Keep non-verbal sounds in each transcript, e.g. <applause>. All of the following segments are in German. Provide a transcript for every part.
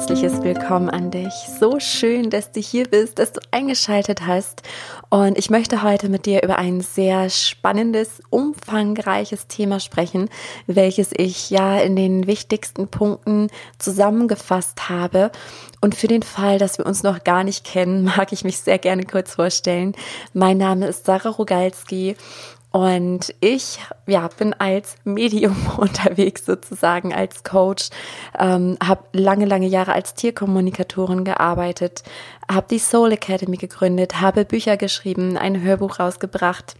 herzliches Willkommen an dich. So schön, dass du hier bist, dass du eingeschaltet hast. Und ich möchte heute mit dir über ein sehr spannendes, umfangreiches Thema sprechen, welches ich ja in den wichtigsten Punkten zusammengefasst habe. Und für den Fall, dass wir uns noch gar nicht kennen, <laughs> mag ich mich sehr gerne kurz vorstellen. Mein Name ist Sarah Rogalski und ich ja, bin als Medium <laughs> unterwegs sozusagen, als Coach, ähm, habe lange, lange Jahre als Tierkommunikatorin gearbeitet, habe die Soul Academy gegründet, habe Bücher geschrieben, ein Hörbuch rausgebracht.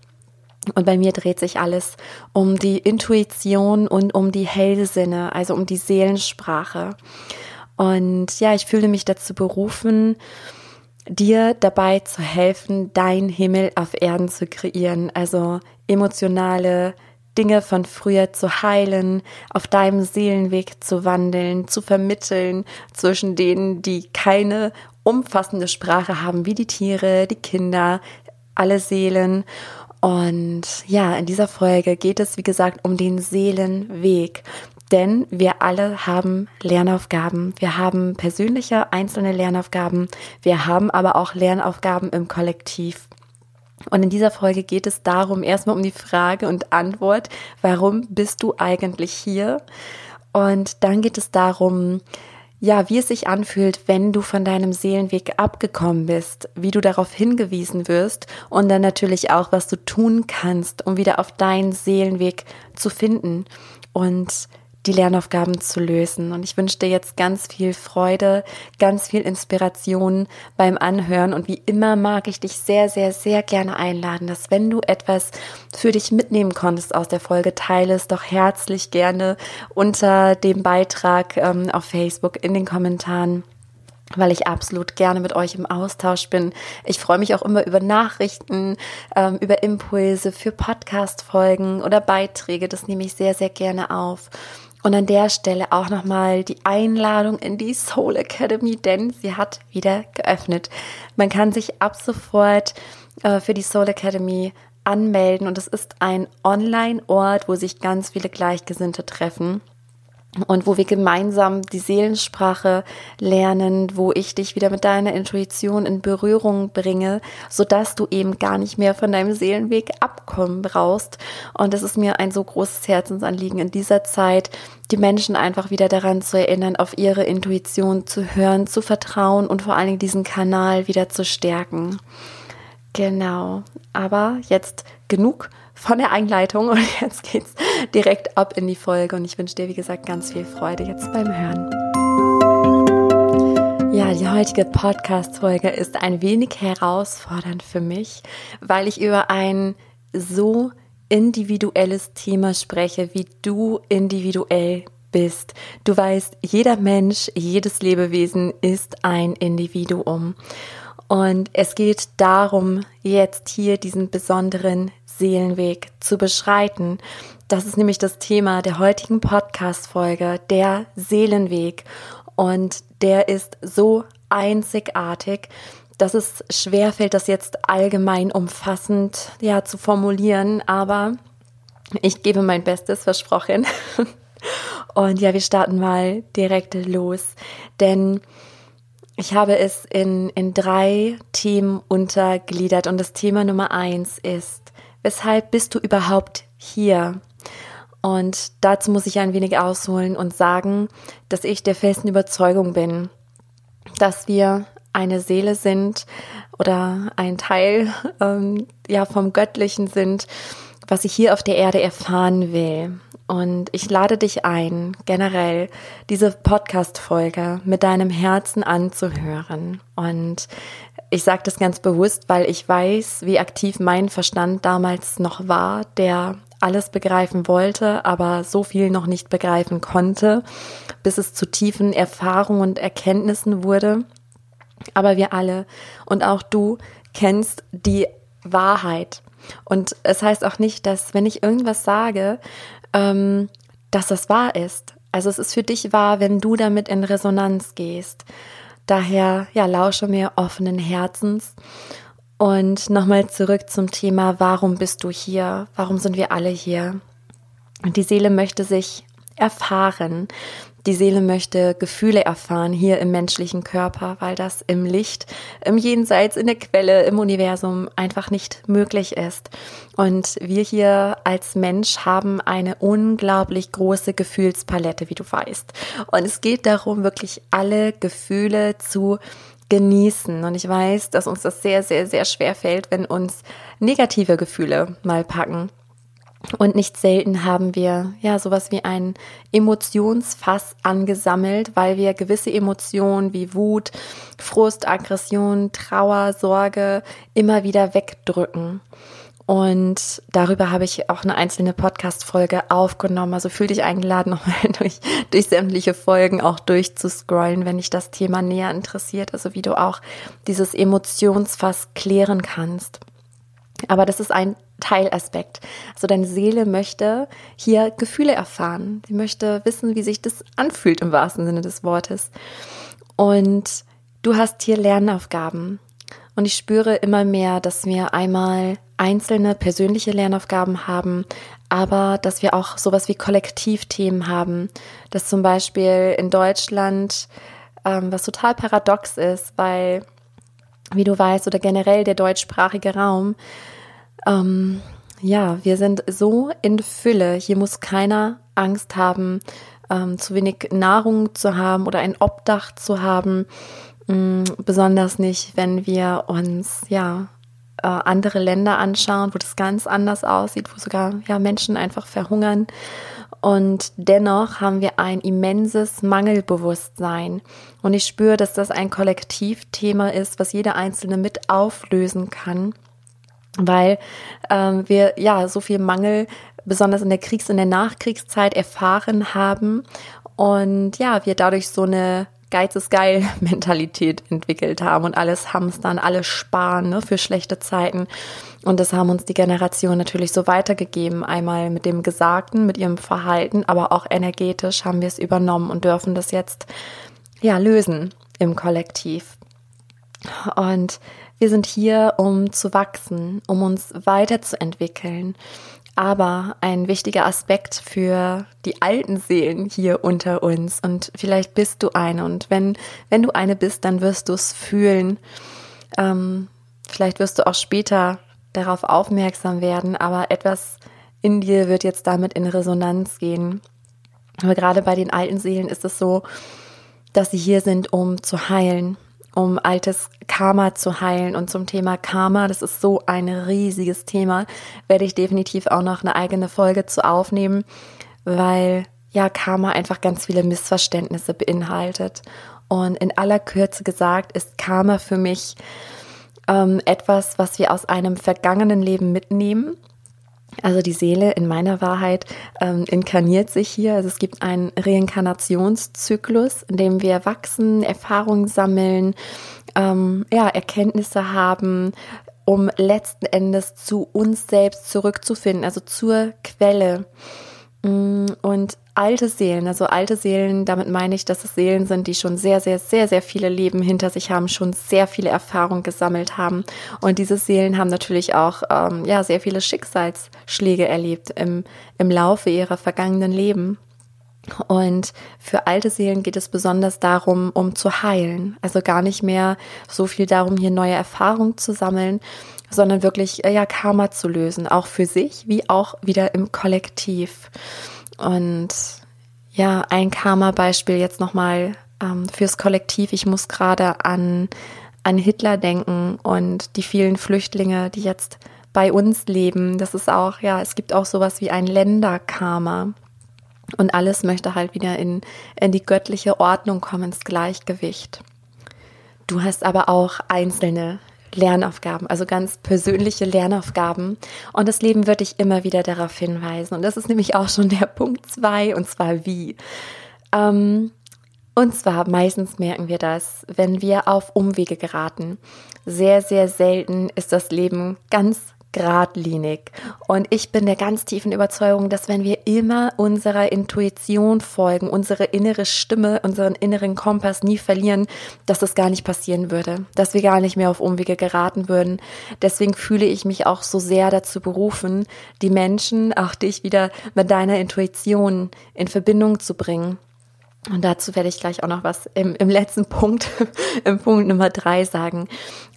Und bei mir dreht sich alles um die Intuition und um die Hellsinne, also um die Seelensprache. Und ja, ich fühle mich dazu berufen, dir dabei zu helfen, dein Himmel auf Erden zu kreieren, also emotionale Dinge von früher zu heilen, auf deinem Seelenweg zu wandeln, zu vermitteln zwischen denen, die keine umfassende Sprache haben, wie die Tiere, die Kinder, alle Seelen. Und ja, in dieser Folge geht es, wie gesagt, um den Seelenweg. Denn wir alle haben Lernaufgaben. Wir haben persönliche einzelne Lernaufgaben. Wir haben aber auch Lernaufgaben im Kollektiv. Und in dieser Folge geht es darum, erstmal um die Frage und Antwort, warum bist du eigentlich hier? Und dann geht es darum, ja, wie es sich anfühlt, wenn du von deinem Seelenweg abgekommen bist, wie du darauf hingewiesen wirst und dann natürlich auch, was du tun kannst, um wieder auf deinen Seelenweg zu finden. Und die Lernaufgaben zu lösen. Und ich wünsche dir jetzt ganz viel Freude, ganz viel Inspiration beim Anhören. Und wie immer mag ich dich sehr, sehr, sehr gerne einladen, dass wenn du etwas für dich mitnehmen konntest aus der Folge, teile es doch herzlich gerne unter dem Beitrag ähm, auf Facebook in den Kommentaren weil ich absolut gerne mit euch im Austausch bin. Ich freue mich auch immer über Nachrichten, ähm, über Impulse für Podcast-Folgen oder Beiträge. Das nehme ich sehr, sehr gerne auf. Und an der Stelle auch nochmal die Einladung in die Soul Academy, denn sie hat wieder geöffnet. Man kann sich ab sofort äh, für die Soul Academy anmelden und es ist ein Online-Ort, wo sich ganz viele Gleichgesinnte treffen und wo wir gemeinsam die Seelensprache lernen, wo ich dich wieder mit deiner Intuition in Berührung bringe, so dass du eben gar nicht mehr von deinem Seelenweg abkommen brauchst. Und es ist mir ein so großes Herzensanliegen in dieser Zeit, die Menschen einfach wieder daran zu erinnern, auf ihre Intuition zu hören, zu vertrauen und vor allen Dingen diesen Kanal wieder zu stärken. Genau. Aber jetzt genug von der Einleitung <laughs> und jetzt geht's direkt ab in die Folge und ich wünsche dir, wie gesagt, ganz viel Freude jetzt beim Hören. Ja, die heutige Podcast-Folge ist ein wenig herausfordernd für mich, weil ich über ein so individuelles Thema spreche, wie du individuell bist. Du weißt, jeder Mensch, jedes Lebewesen ist ein Individuum. Und es geht darum, jetzt hier diesen besonderen Seelenweg zu beschreiten. Das ist nämlich das Thema der heutigen Podcast-Folge, der Seelenweg. Und der ist so einzigartig, dass es schwerfällt, das jetzt allgemein umfassend ja, zu formulieren. Aber ich gebe mein Bestes, versprochen. <laughs> Und ja, wir starten mal direkt los. Denn ich habe es in, in drei Themen untergliedert und das Thema Nummer eins ist, weshalb bist du überhaupt hier? Und dazu muss ich ein wenig ausholen und sagen, dass ich der festen Überzeugung bin, dass wir eine Seele sind oder ein Teil <laughs> ähm, ja vom Göttlichen sind, was ich hier auf der Erde erfahren will. Und ich lade dich ein, generell diese Podcast-Folge mit deinem Herzen anzuhören. Und ich sage das ganz bewusst, weil ich weiß, wie aktiv mein Verstand damals noch war, der alles begreifen wollte, aber so viel noch nicht begreifen konnte, bis es zu tiefen Erfahrungen und Erkenntnissen wurde. Aber wir alle und auch du kennst die Wahrheit. Und es heißt auch nicht, dass wenn ich irgendwas sage, ähm, dass das wahr ist. Also es ist für dich wahr, wenn du damit in Resonanz gehst. Daher, ja, lausche mir offenen Herzens. Und nochmal zurück zum Thema, warum bist du hier? Warum sind wir alle hier? Und die Seele möchte sich erfahren. Die Seele möchte Gefühle erfahren hier im menschlichen Körper, weil das im Licht, im Jenseits, in der Quelle, im Universum einfach nicht möglich ist. Und wir hier als Mensch haben eine unglaublich große Gefühlspalette, wie du weißt. Und es geht darum, wirklich alle Gefühle zu genießen. Und ich weiß, dass uns das sehr, sehr, sehr schwer fällt, wenn uns negative Gefühle mal packen. Und nicht selten haben wir ja sowas wie ein Emotionsfass angesammelt, weil wir gewisse Emotionen wie Wut, Frust, Aggression, Trauer, Sorge immer wieder wegdrücken. Und darüber habe ich auch eine einzelne Podcast-Folge aufgenommen. Also fühl dich eingeladen, <laughs> nochmal durch, durch sämtliche Folgen auch durchzuscrollen, wenn dich das Thema näher interessiert. Also wie du auch dieses Emotionsfass klären kannst. Aber das ist ein Teilaspekt. Also deine Seele möchte hier Gefühle erfahren. Sie möchte wissen, wie sich das anfühlt im wahrsten Sinne des Wortes. Und du hast hier Lernaufgaben. Und ich spüre immer mehr, dass wir einmal einzelne persönliche Lernaufgaben haben, aber dass wir auch sowas wie Kollektivthemen haben. Dass zum Beispiel in Deutschland, ähm, was total paradox ist, weil, wie du weißt, oder generell der deutschsprachige Raum, ähm, ja, wir sind so in Fülle. Hier muss keiner Angst haben, ähm, zu wenig Nahrung zu haben oder ein Obdach zu haben. Ähm, besonders nicht, wenn wir uns ja äh, andere Länder anschauen, wo das ganz anders aussieht, wo sogar ja Menschen einfach verhungern. Und dennoch haben wir ein immenses Mangelbewusstsein. Und ich spüre, dass das ein Kollektivthema ist, was jeder Einzelne mit auflösen kann weil ähm, wir ja so viel Mangel besonders in der Kriegs- und der Nachkriegszeit erfahren haben und ja, wir dadurch so eine Geiz ist geil Mentalität entwickelt haben und alles hamstern, alles sparen ne, für schlechte Zeiten. Und das haben uns die Generation natürlich so weitergegeben. Einmal mit dem Gesagten, mit ihrem Verhalten, aber auch energetisch haben wir es übernommen und dürfen das jetzt ja lösen im Kollektiv. Und wir sind hier, um zu wachsen, um uns weiterzuentwickeln. Aber ein wichtiger Aspekt für die alten Seelen hier unter uns. Und vielleicht bist du eine. Und wenn, wenn du eine bist, dann wirst du es fühlen. Ähm, vielleicht wirst du auch später darauf aufmerksam werden. Aber etwas in dir wird jetzt damit in Resonanz gehen. Aber gerade bei den alten Seelen ist es so, dass sie hier sind, um zu heilen, um altes Karma zu heilen. Und zum Thema Karma, das ist so ein riesiges Thema, werde ich definitiv auch noch eine eigene Folge zu aufnehmen, weil ja Karma einfach ganz viele Missverständnisse beinhaltet. Und in aller Kürze gesagt ist Karma für mich ähm, etwas, was wir aus einem vergangenen Leben mitnehmen also die Seele in meiner Wahrheit ähm, inkarniert sich hier. Also es gibt einen Reinkarnationszyklus, in dem wir wachsen, Erfahrungen sammeln, ähm, ja, Erkenntnisse haben, um letzten Endes zu uns selbst zurückzufinden, also zur Quelle. Mm, und alte Seelen, also alte Seelen, damit meine ich, dass es Seelen sind, die schon sehr, sehr, sehr, sehr viele Leben hinter sich haben, schon sehr viele Erfahrungen gesammelt haben. Und diese Seelen haben natürlich auch ähm, ja, sehr viele Schicksalsschläge erlebt im, im Laufe ihrer vergangenen Leben. Und für alte Seelen geht es besonders darum, um zu heilen. Also gar nicht mehr so viel darum, hier neue Erfahrungen zu sammeln, sondern wirklich äh, ja Karma zu lösen, auch für sich wie auch wieder im Kollektiv. Und ja, ein Karma-Beispiel jetzt nochmal ähm, fürs Kollektiv. Ich muss gerade an, an Hitler denken und die vielen Flüchtlinge, die jetzt bei uns leben. Das ist auch, ja, es gibt auch sowas wie ein Länderkarma. Und alles möchte halt wieder in, in die göttliche Ordnung kommen, ins Gleichgewicht. Du hast aber auch einzelne Lernaufgaben, also ganz persönliche Lernaufgaben. Und das Leben wird dich immer wieder darauf hinweisen. Und das ist nämlich auch schon der Punkt zwei, und zwar wie. Ähm, und zwar meistens merken wir das, wenn wir auf Umwege geraten. Sehr, sehr selten ist das Leben ganz geradlinig. Und ich bin der ganz tiefen Überzeugung, dass wenn wir immer unserer Intuition folgen, unsere innere Stimme, unseren inneren Kompass nie verlieren, dass das gar nicht passieren würde, dass wir gar nicht mehr auf Umwege geraten würden. Deswegen fühle ich mich auch so sehr dazu berufen, die Menschen, auch dich wieder mit deiner Intuition in Verbindung zu bringen. Und dazu werde ich gleich auch noch was im, im letzten Punkt, <laughs> im Punkt Nummer drei sagen.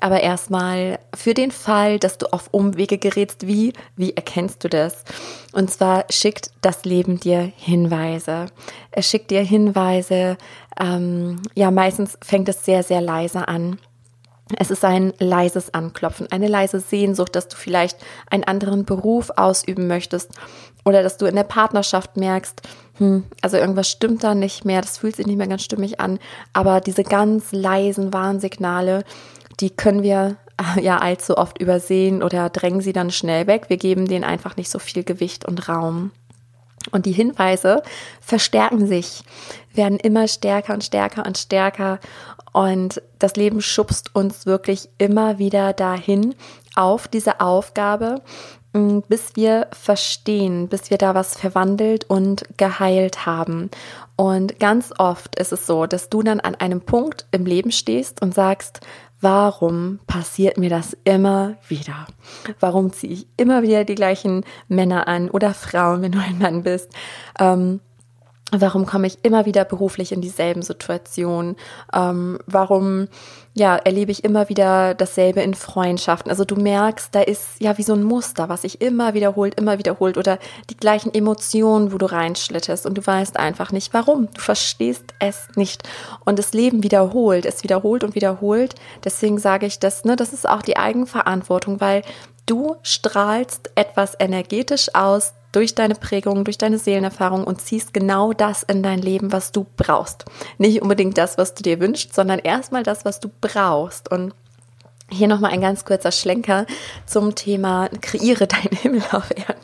Aber erstmal für den Fall, dass du auf Umwege gerätst, wie, wie erkennst du das? Und zwar schickt das Leben dir Hinweise. Es schickt dir Hinweise, ähm, ja, meistens fängt es sehr, sehr leise an. Es ist ein leises Anklopfen, eine leise Sehnsucht, dass du vielleicht einen anderen Beruf ausüben möchtest oder dass du in der Partnerschaft merkst, hm, also irgendwas stimmt da nicht mehr, das fühlt sich nicht mehr ganz stimmig an. Aber diese ganz leisen Warnsignale, die können wir äh, ja allzu oft übersehen oder drängen sie dann schnell weg. Wir geben denen einfach nicht so viel Gewicht und Raum. Und die Hinweise verstärken sich, werden immer stärker und stärker und stärker. Und das Leben schubst uns wirklich immer wieder dahin auf diese Aufgabe, bis wir verstehen, bis wir da was verwandelt und geheilt haben. Und ganz oft ist es so, dass du dann an einem Punkt im Leben stehst und sagst, warum passiert mir das immer wieder? Warum ziehe ich immer wieder die gleichen Männer an oder Frauen, wenn du ein Mann bist? Ähm, Warum komme ich immer wieder beruflich in dieselben Situationen? Ähm, warum ja, erlebe ich immer wieder dasselbe in Freundschaften? Also du merkst, da ist ja wie so ein Muster, was sich immer wiederholt, immer wiederholt oder die gleichen Emotionen, wo du reinschlitterst und du weißt einfach nicht warum. Du verstehst es nicht. Und das Leben wiederholt, es wiederholt und wiederholt. Deswegen sage ich das, ne, das ist auch die Eigenverantwortung, weil du strahlst etwas energetisch aus, durch deine Prägung, durch deine Seelenerfahrung und ziehst genau das in dein Leben, was du brauchst. Nicht unbedingt das, was du dir wünschst, sondern erstmal das, was du brauchst. Und hier nochmal ein ganz kurzer Schlenker zum Thema kreiere deinen Himmel auf Erden.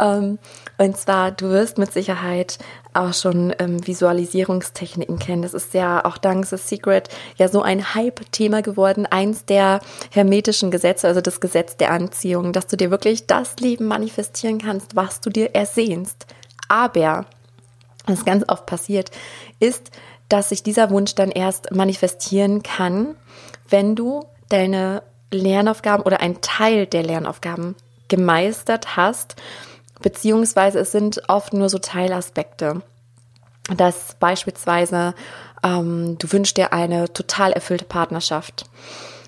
Ähm, und zwar, du wirst mit Sicherheit auch schon ähm, Visualisierungstechniken kennen. Das ist ja auch dank The Secret ja so ein Hype-Thema geworden. Eins der hermetischen Gesetze, also das Gesetz der Anziehung, dass du dir wirklich das Leben manifestieren kannst, was du dir ersehnst. Aber, was ganz oft passiert, ist, dass sich dieser Wunsch dann erst manifestieren kann, wenn du deine Lernaufgaben oder einen Teil der Lernaufgaben gemeistert hast beziehungsweise es sind oft nur so Teilaspekte. Dass beispielsweise ähm, du wünschst dir eine total erfüllte Partnerschaft.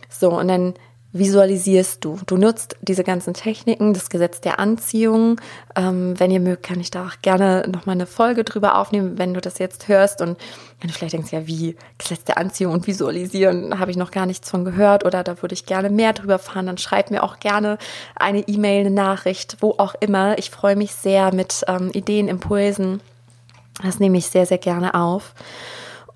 So, und dann visualisierst du. Du nutzt diese ganzen Techniken, das Gesetz der Anziehung. Ähm, wenn ihr mögt, kann ich da auch gerne nochmal eine Folge drüber aufnehmen, wenn du das jetzt hörst und wenn du vielleicht denkst, ja, wie Gesetz der Anziehung und Visualisieren, habe ich noch gar nichts von gehört oder da würde ich gerne mehr drüber fahren, dann schreib mir auch gerne eine E-Mail, eine Nachricht, wo auch immer. Ich freue mich sehr mit ähm, Ideen, Impulsen. Das nehme ich sehr, sehr gerne auf.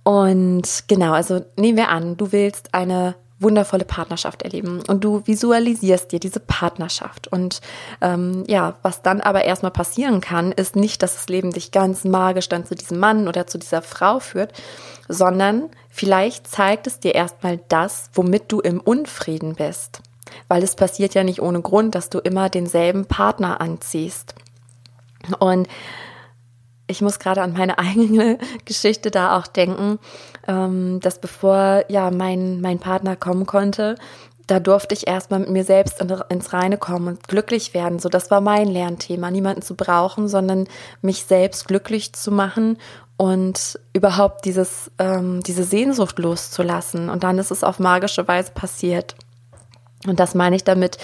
Und genau, also nehmen wir an, du willst eine wundervolle Partnerschaft erleben und du visualisierst dir diese Partnerschaft. Und ähm, ja, was dann aber erstmal passieren kann, ist nicht, dass das Leben dich ganz magisch dann zu diesem Mann oder zu dieser Frau führt, sondern vielleicht zeigt es dir erstmal das, womit du im Unfrieden bist. Weil es passiert ja nicht ohne Grund, dass du immer denselben Partner anziehst. Und ich muss gerade an meine <laughs> eigene Geschichte da auch denken, ähm, dass bevor ja mein, mein Partner kommen konnte, da durfte ich erstmal mit mir selbst ins Reine kommen und glücklich werden. So, das war mein Lernthema, niemanden zu brauchen, sondern mich selbst glücklich zu machen und überhaupt dieses, ähm, diese Sehnsucht loszulassen. Und dann ist es auf magische Weise passiert. Und das meine ich damit,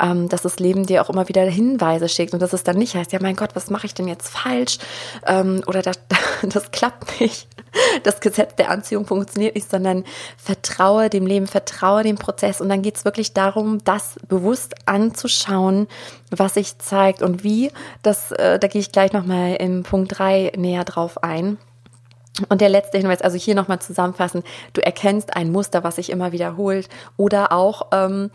ähm, dass das Leben dir auch immer wieder Hinweise schickt und dass es dann nicht heißt, ja mein Gott, was mache ich denn jetzt falsch? Ähm, oder das, <laughs> das klappt nicht. Das Gesetz der Anziehung funktioniert nicht, sondern vertraue dem Leben, vertraue dem Prozess. Und dann geht es wirklich darum, das bewusst anzuschauen, was sich zeigt und wie. Das, äh, da gehe ich gleich nochmal im Punkt drei näher drauf ein. Und der letzte Hinweis, also hier nochmal zusammenfassen, du erkennst ein Muster, was sich immer wiederholt oder auch ähm,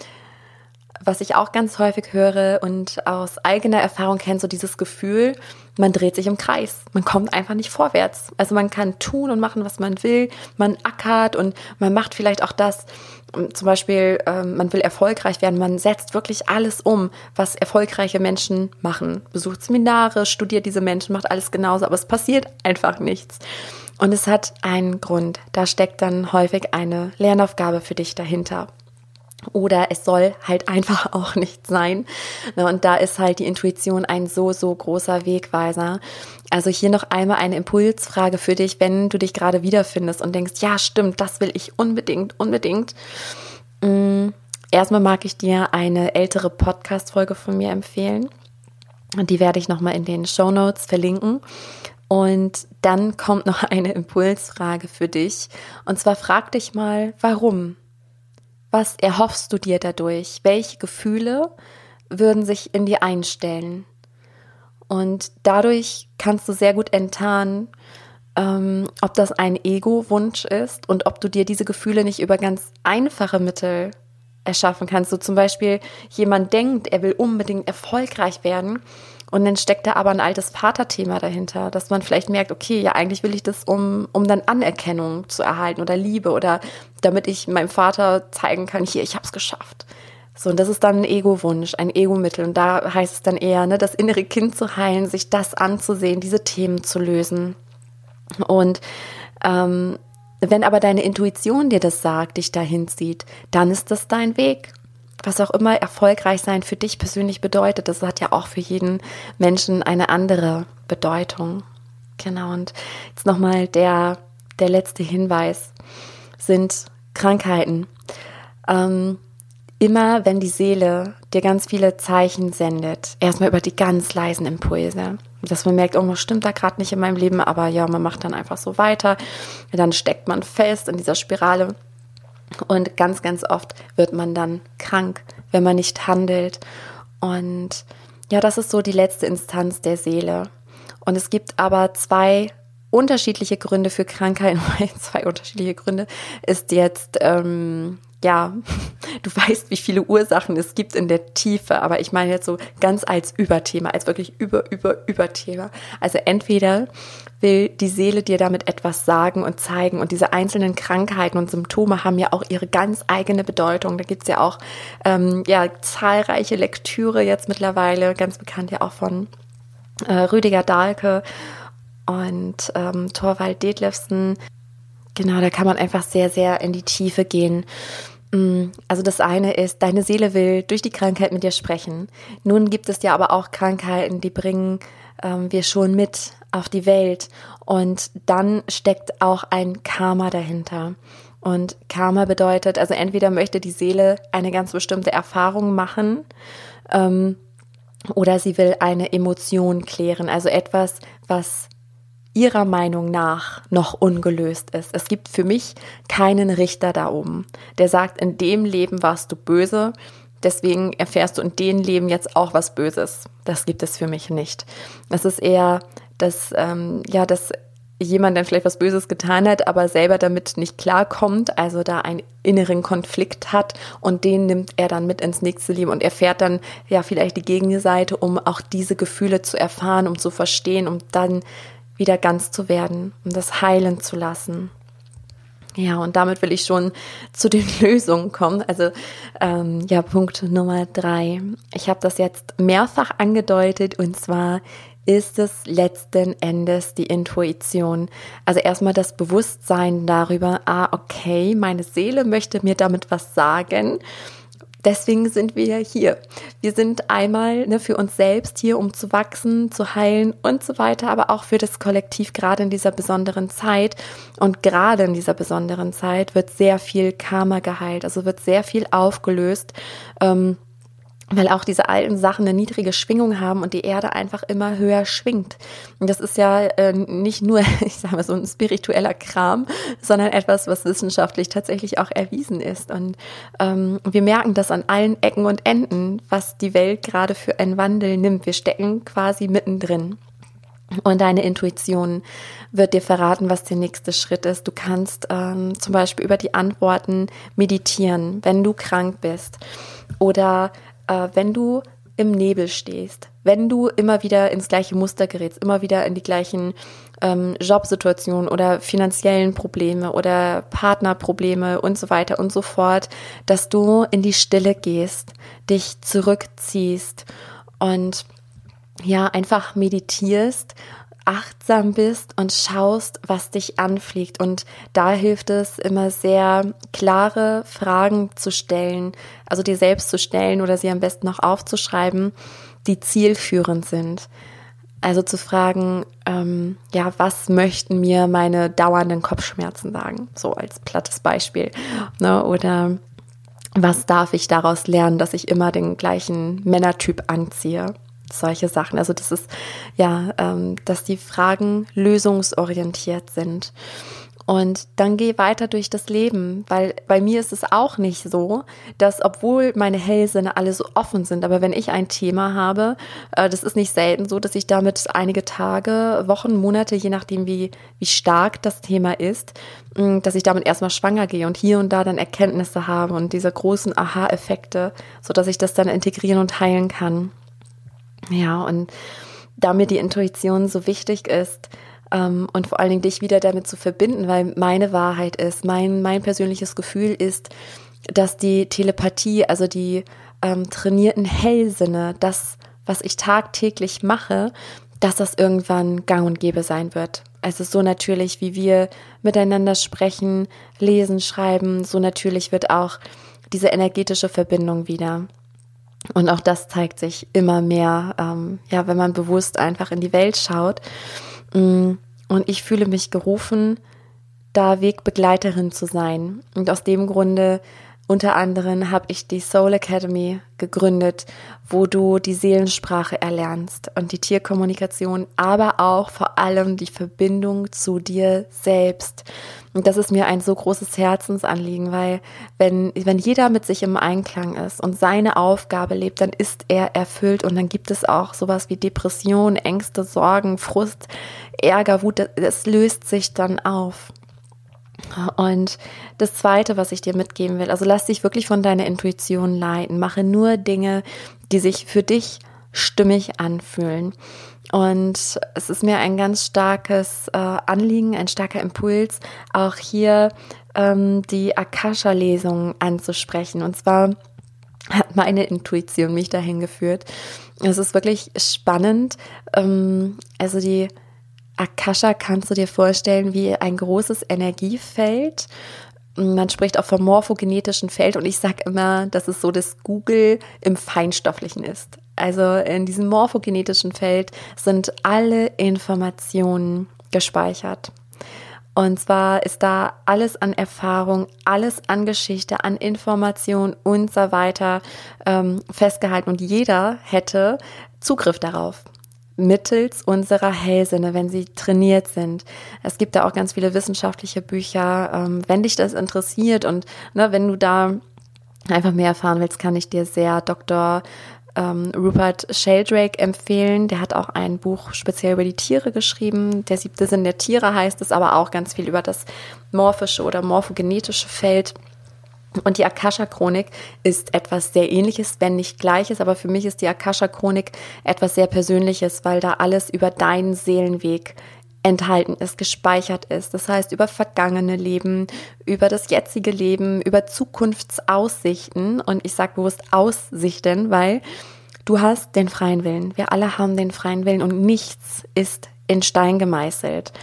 was ich auch ganz häufig höre und aus eigener Erfahrung kenne, so dieses Gefühl, man dreht sich im Kreis. Man kommt einfach nicht vorwärts. Also man kann tun und machen, was man will. Man ackert und man macht vielleicht auch das, zum Beispiel, ähm, man will erfolgreich werden. Man setzt wirklich alles um, was erfolgreiche Menschen machen. Besucht Seminare, studiert diese Menschen, macht alles genauso, aber es passiert einfach nichts. Und es hat einen Grund. Da steckt dann häufig eine Lernaufgabe für dich dahinter. Oder es soll halt einfach <laughs> auch nicht sein. Ne, und da ist halt die Intuition ein so, so großer Wegweiser. Also hier noch einmal eine Impulsfrage für dich, wenn du dich gerade wiederfindest und denkst, ja, stimmt, das will ich unbedingt, unbedingt. Mm, erstmal mag ich dir eine ältere Podcast-Folge von mir empfehlen. Die werde ich nochmal in den Show Notes verlinken. Und dann kommt noch eine Impulsfrage für dich. Und zwar frag dich mal, warum? Was erhoffst du dir dadurch? Welche Gefühle würden sich in dir einstellen? Und dadurch kannst du sehr gut enttarnen, ähm, ob das ein Ego-Wunsch ist und ob du dir diese Gefühle nicht über ganz einfache Mittel erschaffen kannst. So zum Beispiel jemand denkt, er will unbedingt erfolgreich werden und dann steckt da aber ein altes Vaterthema dahinter, dass man vielleicht merkt, okay, ja, eigentlich will ich das, um, um dann Anerkennung zu erhalten oder Liebe oder damit ich meinem Vater zeigen kann, hier, ich habe es geschafft. So, und das ist dann ein Ego-Wunsch, ein Ego-Mittel. Und da heißt es dann eher, ne, das innere Kind zu heilen, sich das anzusehen, diese Themen zu lösen. Und ähm, wenn aber deine Intuition dir das sagt, dich dahin zieht, dann ist das dein Weg was auch immer erfolgreich sein für dich persönlich bedeutet, das hat ja auch für jeden Menschen eine andere Bedeutung. Genau, und jetzt nochmal der, der letzte Hinweis sind Krankheiten. Ähm, immer wenn die Seele dir ganz viele Zeichen sendet, erstmal über die ganz leisen Impulse, dass man merkt, oh, was stimmt da gerade nicht in meinem Leben, aber ja, man macht dann einfach so weiter, dann steckt man fest in dieser Spirale und ganz, ganz oft wird man dann krank, wenn man nicht handelt. Und ja, das ist so die letzte Instanz der Seele. Und es gibt aber zwei unterschiedliche Gründe für Krankheiten. <laughs> zwei unterschiedliche Gründe ist jetzt ähm, ja, du <laughs> weißt, wie viele Ursachen es gibt in der Tiefe, aber ich meine jetzt so ganz als Überthema, als wirklich über, über, Überthema. Also entweder will die Seele dir damit etwas sagen und zeigen und diese einzelnen Krankheiten und Symptome haben ja auch ihre ganz eigene Bedeutung. Da gibt's ja auch ähm, ja, zahlreiche Lektüre jetzt mittlerweile, ganz bekannt ja auch von äh, Rüdiger Dahlke und ähm, Thorwald Detlefsen. Genau, da kann man einfach sehr, sehr in die Tiefe gehen. Mm, also das eine ist, deine Seele will durch die Krankheit mit dir sprechen. Nun gibt es ja aber auch Krankheiten, die bringen ähm, wir schon mit auf die Welt. Und dann steckt auch ein Karma dahinter. Und Karma bedeutet, also entweder möchte die Seele eine ganz bestimmte Erfahrung machen, ähm, oder sie will eine Emotion klären, also etwas, was ihrer Meinung nach noch ungelöst ist. Es gibt für mich keinen Richter da oben, der sagt, in dem Leben warst du böse, deswegen erfährst du in dem Leben jetzt auch was Böses. Das gibt es für mich nicht. Es ist eher, dass, ähm, ja, dass jemand dann vielleicht was Böses getan hat, aber selber damit nicht klarkommt, also da einen inneren Konflikt hat und den nimmt er dann mit ins nächste Leben und erfährt dann ja vielleicht die Gegenseite, um auch diese Gefühle zu erfahren, um zu verstehen, um dann wieder ganz zu werden, um das heilen zu lassen. Ja, und damit will ich schon zu den <laughs> Lösungen kommen. Also ähm, ja, Punkt Nummer drei. Ich habe das jetzt mehrfach angedeutet und zwar ist es letzten Endes die Intuition. Also erstmal das Bewusstsein darüber, ah, okay, meine Seele möchte mir damit was sagen Deswegen sind wir hier. Wir sind einmal ne, für uns selbst hier, um zu wachsen, zu heilen und so weiter, aber auch für das Kollektiv gerade in dieser besonderen Zeit. Und gerade in dieser besonderen Zeit wird sehr viel Karma geheilt, also wird sehr viel aufgelöst. Ähm, weil auch diese alten Sachen eine niedrige Schwingung haben und die Erde einfach immer höher schwingt. Und das ist ja äh, nicht nur, <laughs> ich sage mal, so ein spiritueller Kram, sondern etwas, was wissenschaftlich tatsächlich auch erwiesen ist. Und ähm, wir merken das an allen Ecken und Enden, was die Welt gerade für einen Wandel nimmt. Wir stecken quasi mittendrin. Und deine Intuition wird dir verraten, was der nächste Schritt ist. Du kannst ähm, zum Beispiel über die Antworten meditieren, wenn du krank bist. Oder äh, wenn du im Nebel stehst, wenn du immer wieder ins gleiche Muster gerätst, immer wieder in die gleichen ähm, Jobsituationen oder finanziellen Probleme oder Partnerprobleme und so weiter und so fort, dass du in die Stille gehst, dich zurückziehst und ja, einfach meditierst achtsam bist und schaust, was dich anfliegt. Und da hilft es immer sehr, klare Fragen zu stellen, also dir selbst zu stellen oder sie am besten noch aufzuschreiben, die zielführend sind. Also zu fragen, ähm, ja, was möchten mir meine dauernden Kopfschmerzen sagen? So als plattes Beispiel. Ne? Oder was darf ich daraus lernen, dass ich immer den gleichen Männertyp anziehe? Solche Sachen. Also das ist ja, ähm, dass die Fragen lösungsorientiert sind. Und dann geh weiter durch das Leben, weil bei mir ist es auch nicht so, dass obwohl meine Hellsinne alle so offen sind, aber wenn ich ein Thema habe, äh, das ist nicht selten so, dass ich damit einige Tage, Wochen, Monate, je nachdem wie, wie stark das Thema ist, mh, dass ich damit erstmal schwanger gehe und hier und da dann Erkenntnisse habe und diese großen Aha-Effekte, so dass ich das dann integrieren und heilen kann. Ja, und da mir die Intuition so wichtig ist, ähm, und vor allen Dingen dich wieder damit zu verbinden, weil meine Wahrheit ist, mein, mein persönliches Gefühl ist, dass die Telepathie, also die ähm, trainierten Hellsinne, das, was ich tagtäglich mache, dass das irgendwann gang und gäbe sein wird. Also so natürlich, wie wir miteinander sprechen, lesen, schreiben, so natürlich wird auch diese energetische Verbindung wieder. Und auch das zeigt sich immer mehr, ähm, ja, wenn man bewusst einfach in die Welt schaut. Mm, und ich fühle mich gerufen, da Wegbegleiterin zu sein. Und aus dem Grunde unter anderem habe ich die Soul Academy gegründet, wo du die Seelensprache erlernst und die Tierkommunikation, aber auch vor allem die Verbindung zu dir selbst. Und das ist mir ein so großes Herzensanliegen, weil wenn, wenn jeder mit sich im Einklang ist und seine Aufgabe lebt, dann ist er erfüllt und dann gibt es auch sowas wie Depression, Ängste, Sorgen, Frust, Ärger, Wut, es löst sich dann auf. Und das Zweite, was ich dir mitgeben will, also lass dich wirklich von deiner Intuition leiten. Mache nur Dinge, die sich für dich stimmig anfühlen. Und es ist mir ein ganz starkes äh, Anliegen, ein starker Impuls, auch hier ähm, die Akasha-Lesung anzusprechen. Und zwar hat meine Intuition mich dahin geführt. Es ist wirklich spannend. Ähm, also die Akasha kannst du dir vorstellen wie ein großes Energiefeld. Man spricht auch vom morphogenetischen Feld und ich sage immer, dass es so das Google im Feinstofflichen ist. Also in diesem morphogenetischen Feld sind alle Informationen gespeichert. Und zwar ist da alles an Erfahrung, alles an Geschichte, an Information und so weiter ähm, festgehalten. Und jeder hätte Zugriff darauf mittels unserer Hellsinne, wenn sie trainiert sind. Es gibt da auch ganz viele wissenschaftliche Bücher. Ähm, wenn dich das interessiert und ne, wenn du da einfach mehr erfahren willst, kann ich dir sehr Dr. Ähm, Rupert Sheldrake empfehlen. Der hat auch ein Buch speziell über die Tiere geschrieben. Der siebte Sinn der Tiere heißt es, aber auch ganz viel über das morphische oder morphogenetische Feld. Und die Akasha-Chronik ist etwas sehr ähnliches, wenn nicht gleiches, aber für mich ist die Akasha-Chronik etwas sehr Persönliches, weil da alles über deinen Seelenweg enthalten ist, gespeichert ist. Das heißt, über vergangene Leben, über das jetzige Leben, über Zukunftsaussichten. Und ich sage bewusst Aussichten, weil du hast den freien Willen. Wir alle haben den freien Willen und nichts ist in Stein gemeißelt.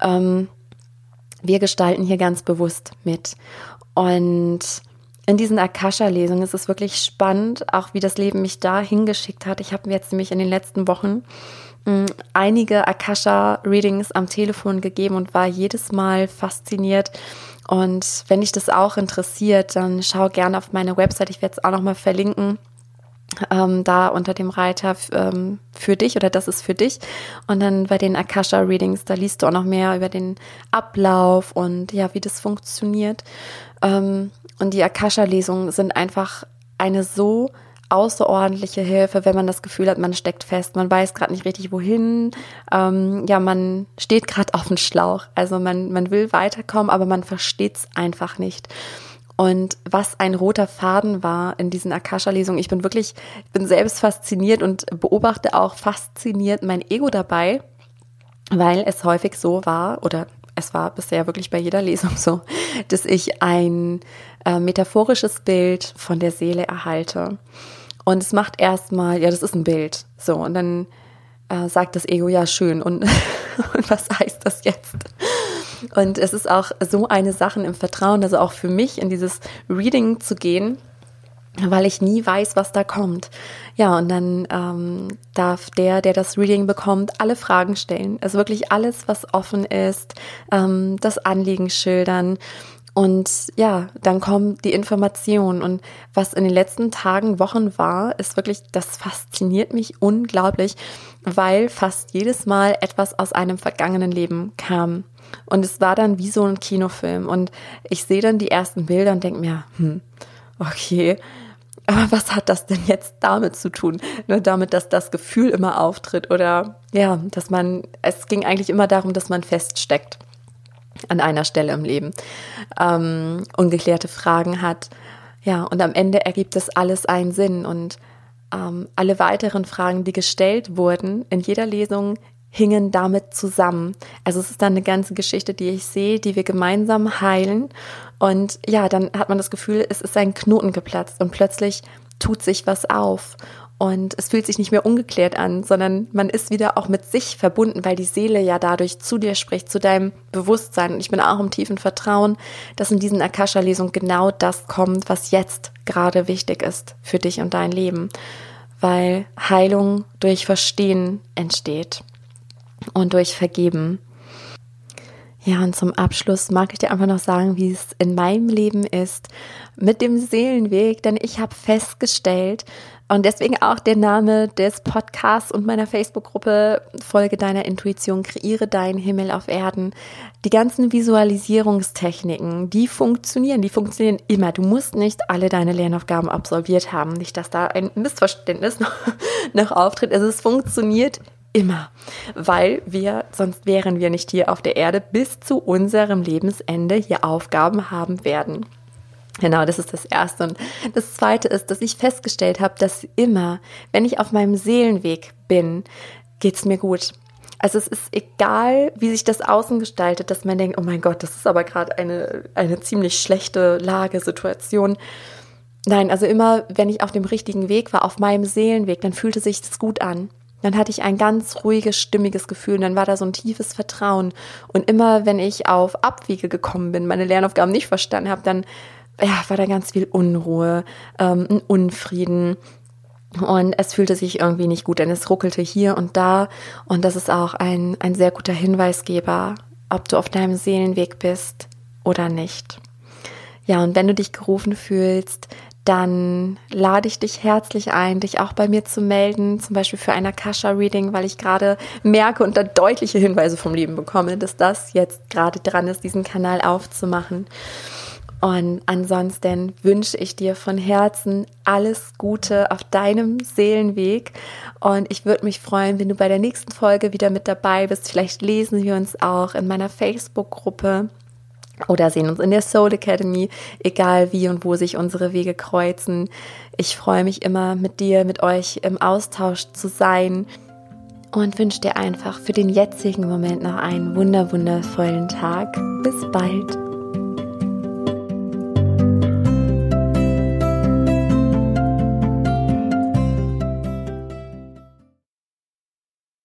Ähm, wir gestalten hier ganz bewusst mit. Und in diesen Akasha-Lesungen ist es wirklich spannend, auch wie das Leben mich da hingeschickt hat. Ich habe mir jetzt nämlich in den letzten Wochen hm, einige Akasha-Readings am Telefon gegeben und war jedes Mal fasziniert. Und wenn dich das auch interessiert, dann schau gerne auf meine Website. Ich werde es auch nochmal verlinken ähm, da unter dem Reiter ähm, für dich oder das ist für dich. Und dann bei den Akasha Readings, da liest du auch noch mehr über den Ablauf und ja, wie das funktioniert. Ähm, und die Akasha-Lesungen sind einfach eine so außerordentliche Hilfe, wenn man das Gefühl hat, man steckt fest, man weiß gerade nicht richtig wohin, ähm, ja, man steht gerade <laughs> auf dem Schlauch, also man, man will weiterkommen, aber man versteht es einfach nicht. Und was ein roter Faden war in diesen Akasha-Lesungen, ich bin wirklich, ich bin selbst fasziniert und beobachte auch fasziniert mein Ego dabei, weil es häufig so war, oder es war bisher wirklich bei jeder <laughs> Lesung so, dass ich ein äh, metaphorisches Bild von der Seele erhalte. Und es macht erstmal, ja, das ist ein Bild. So, und dann äh, sagt das Ego, ja, schön. Und, und <laughs> was heißt das jetzt? Und es ist auch so eine Sache im Vertrauen, also auch für mich in dieses Reading zu gehen, weil ich nie weiß, was da kommt. Ja, und dann ähm, darf der, der das Reading bekommt, alle Fragen stellen. Also wirklich alles, was offen ist, ähm, das Anliegen schildern. Und ja, dann kommen die Informationen. Und was in den letzten Tagen, Wochen war, ist wirklich, das fasziniert mich unglaublich, weil fast jedes Mal etwas aus einem vergangenen Leben kam. Und es war dann wie so ein Kinofilm. Und ich sehe dann die ersten Bilder und denke mir, hm, okay, aber was hat das denn jetzt damit zu tun? Nur damit, dass das Gefühl immer auftritt oder ja, dass man, es ging eigentlich immer darum, dass man feststeckt an einer Stelle im Leben, ähm, ungeklärte Fragen hat. Ja, und am Ende ergibt das alles einen Sinn und ähm, alle weiteren Fragen, die gestellt wurden in jeder Lesung, hingen damit zusammen. Also es ist dann eine ganze Geschichte, die ich sehe, die wir gemeinsam heilen. Und ja, dann hat man das Gefühl, es ist ein Knoten geplatzt und plötzlich tut sich was auf. Und es fühlt sich nicht mehr ungeklärt an, sondern man ist wieder auch mit sich verbunden, weil die Seele ja dadurch zu dir spricht, zu deinem Bewusstsein. Und ich bin auch im tiefen Vertrauen, dass in diesen Akasha-Lesungen genau das kommt, was jetzt gerade wichtig ist für dich und dein Leben. Weil Heilung durch Verstehen entsteht und durch Vergeben. Ja, und zum Abschluss mag ich dir einfach noch sagen, wie es in meinem Leben ist mit dem Seelenweg, denn ich habe festgestellt, und deswegen auch der Name des Podcasts und meiner Facebook-Gruppe Folge deiner Intuition, kreiere deinen Himmel auf Erden. Die ganzen Visualisierungstechniken, die funktionieren, die funktionieren immer. Du musst nicht alle deine Lernaufgaben absolviert haben. Nicht, dass da ein Missverständnis noch, <laughs> noch auftritt. Also es funktioniert immer, weil wir, sonst wären wir nicht hier auf der Erde, bis zu unserem Lebensende hier Aufgaben haben werden. Genau, das ist das Erste. Und das Zweite ist, dass ich festgestellt habe, dass immer, wenn ich auf meinem Seelenweg bin, geht es mir gut. Also es ist egal, wie sich das außen gestaltet, dass man denkt, oh mein Gott, das ist aber gerade eine, eine ziemlich schlechte Lage, Situation. Nein, also immer, wenn ich auf dem richtigen Weg war, auf meinem Seelenweg, dann fühlte sich das gut an. Dann hatte ich ein ganz ruhiges, stimmiges Gefühl und dann war da so ein tiefes Vertrauen. Und immer, wenn ich auf Abwege gekommen bin, meine Lernaufgaben nicht verstanden habe, dann ja, war da ganz viel Unruhe, ähm, ein Unfrieden. Und es fühlte sich irgendwie nicht gut, denn es ruckelte hier und da. Und das ist auch ein, ein sehr guter Hinweisgeber, ob du auf deinem Seelenweg bist oder nicht. Ja, und wenn du dich gerufen fühlst, dann lade ich dich herzlich ein, dich auch bei mir zu melden, zum Beispiel für ein Akasha-Reading, weil ich gerade merke und da deutliche Hinweise vom Leben bekomme, dass das jetzt gerade dran ist, diesen Kanal aufzumachen. Und ansonsten wünsche ich dir von Herzen alles Gute auf deinem Seelenweg. Und ich würde mich freuen, wenn du bei der nächsten Folge wieder mit dabei bist. Vielleicht lesen wir uns auch in meiner Facebook-Gruppe oder sehen uns in der Soul Academy, egal wie und wo sich unsere Wege kreuzen. Ich freue mich immer mit dir, mit euch im Austausch zu sein und wünsche dir einfach für den jetzigen Moment noch einen wunder wundervollen Tag. Bis bald.